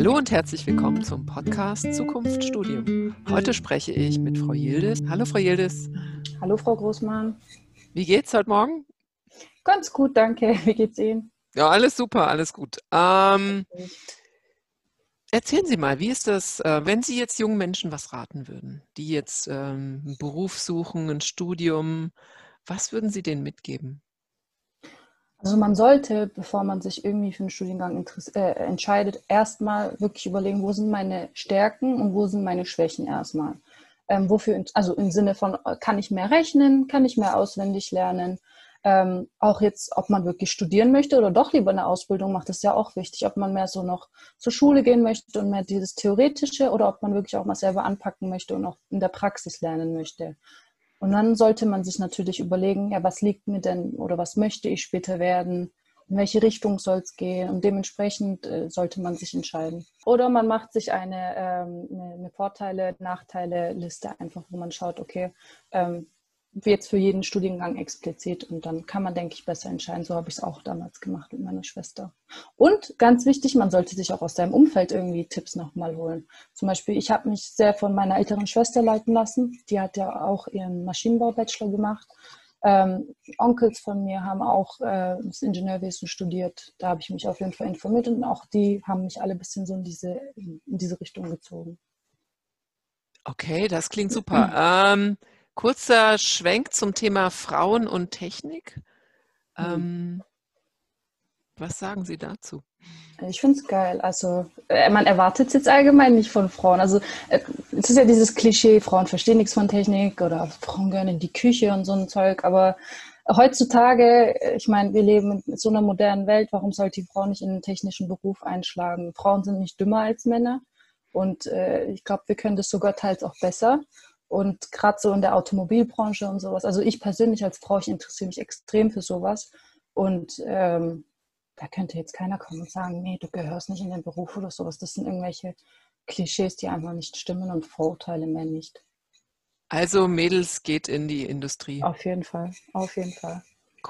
Hallo und herzlich willkommen zum Podcast Zukunft Studium. Heute spreche ich mit Frau Yildiz. Hallo Frau Yildiz. Hallo Frau Großmann. Wie geht's heute Morgen? Ganz gut, danke. Wie geht's Ihnen? Ja, alles super, alles gut. Ähm, erzählen Sie mal, wie ist das, äh, wenn Sie jetzt jungen Menschen was raten würden, die jetzt ähm, einen Beruf suchen, ein Studium, was würden Sie denen mitgeben? Also man sollte, bevor man sich irgendwie für einen Studiengang äh, entscheidet, erstmal wirklich überlegen, wo sind meine Stärken und wo sind meine Schwächen erstmal. Ähm, wofür, also im Sinne von, äh, kann ich mehr rechnen, kann ich mehr auswendig lernen? Ähm, auch jetzt, ob man wirklich studieren möchte oder doch lieber eine Ausbildung macht, ist ja auch wichtig, ob man mehr so noch zur Schule gehen möchte und mehr dieses Theoretische oder ob man wirklich auch mal selber anpacken möchte und auch in der Praxis lernen möchte. Und dann sollte man sich natürlich überlegen, ja, was liegt mir denn oder was möchte ich später werden? In welche Richtung soll es gehen? Und dementsprechend äh, sollte man sich entscheiden. Oder man macht sich eine, ähm, eine, eine Vorteile-, Nachteile-Liste einfach, wo man schaut, okay, ähm, jetzt für jeden Studiengang explizit und dann kann man, denke ich, besser entscheiden. So habe ich es auch damals gemacht mit meiner Schwester. Und ganz wichtig, man sollte sich auch aus seinem Umfeld irgendwie Tipps nochmal holen. Zum Beispiel, ich habe mich sehr von meiner älteren Schwester leiten lassen. Die hat ja auch ihren Maschinenbau-Bachelor gemacht. Ähm, Onkels von mir haben auch äh, das Ingenieurwesen studiert. Da habe ich mich auf jeden Fall informiert und auch die haben mich alle ein bisschen so in diese, in diese Richtung gezogen. Okay, das klingt super. ähm, Kurzer Schwenk zum Thema Frauen und Technik. Hm. Ähm, was sagen Sie dazu? Ich finde es geil. Also äh, man erwartet es jetzt allgemein nicht von Frauen. Also äh, es ist ja dieses Klischee, Frauen verstehen nichts von Technik oder Frauen gehören in die Küche und so ein Zeug. Aber heutzutage, äh, ich meine, wir leben in so einer modernen Welt. Warum sollte die Frau nicht in einen technischen Beruf einschlagen? Frauen sind nicht dümmer als Männer. Und äh, ich glaube, wir können das sogar teils auch besser. Und gerade so in der Automobilbranche und sowas. Also ich persönlich als Frau, ich interessiere mich extrem für sowas. Und ähm, da könnte jetzt keiner kommen und sagen, nee, du gehörst nicht in den Beruf oder sowas. Das sind irgendwelche Klischees, die einfach nicht stimmen und Vorurteile mehr nicht. Also Mädels geht in die Industrie. Auf jeden Fall, auf jeden Fall.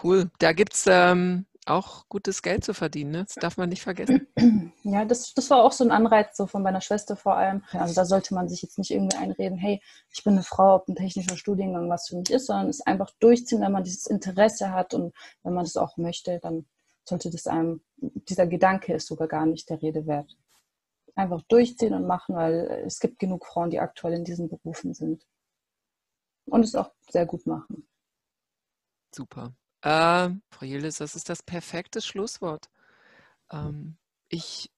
Cool. Da gibt es ähm, auch gutes Geld zu verdienen. Ne? Das darf man nicht vergessen. Ja, das, das war auch so ein Anreiz so von meiner Schwester vor allem. Also da sollte man sich jetzt nicht irgendwie einreden, hey, ich bin eine Frau, ob ein technischer Studiengang was für mich ist, sondern es einfach durchziehen, wenn man dieses Interesse hat und wenn man das auch möchte, dann sollte das einem, dieser Gedanke ist sogar gar nicht der Rede wert. Einfach durchziehen und machen, weil es gibt genug Frauen, die aktuell in diesen Berufen sind. Und es auch sehr gut machen. Super. Äh, Frau Yildiz, das ist das perfekte Schlusswort. Ähm, ich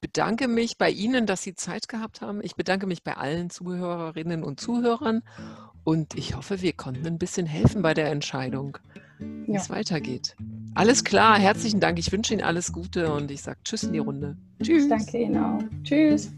bedanke mich bei Ihnen, dass Sie Zeit gehabt haben. Ich bedanke mich bei allen Zuhörerinnen und Zuhörern und ich hoffe, wir konnten ein bisschen helfen bei der Entscheidung, wie ja. es weitergeht. Alles klar, herzlichen Dank. Ich wünsche Ihnen alles Gute und ich sage Tschüss in die Runde. Tschüss. Ich danke Ihnen auch. Tschüss.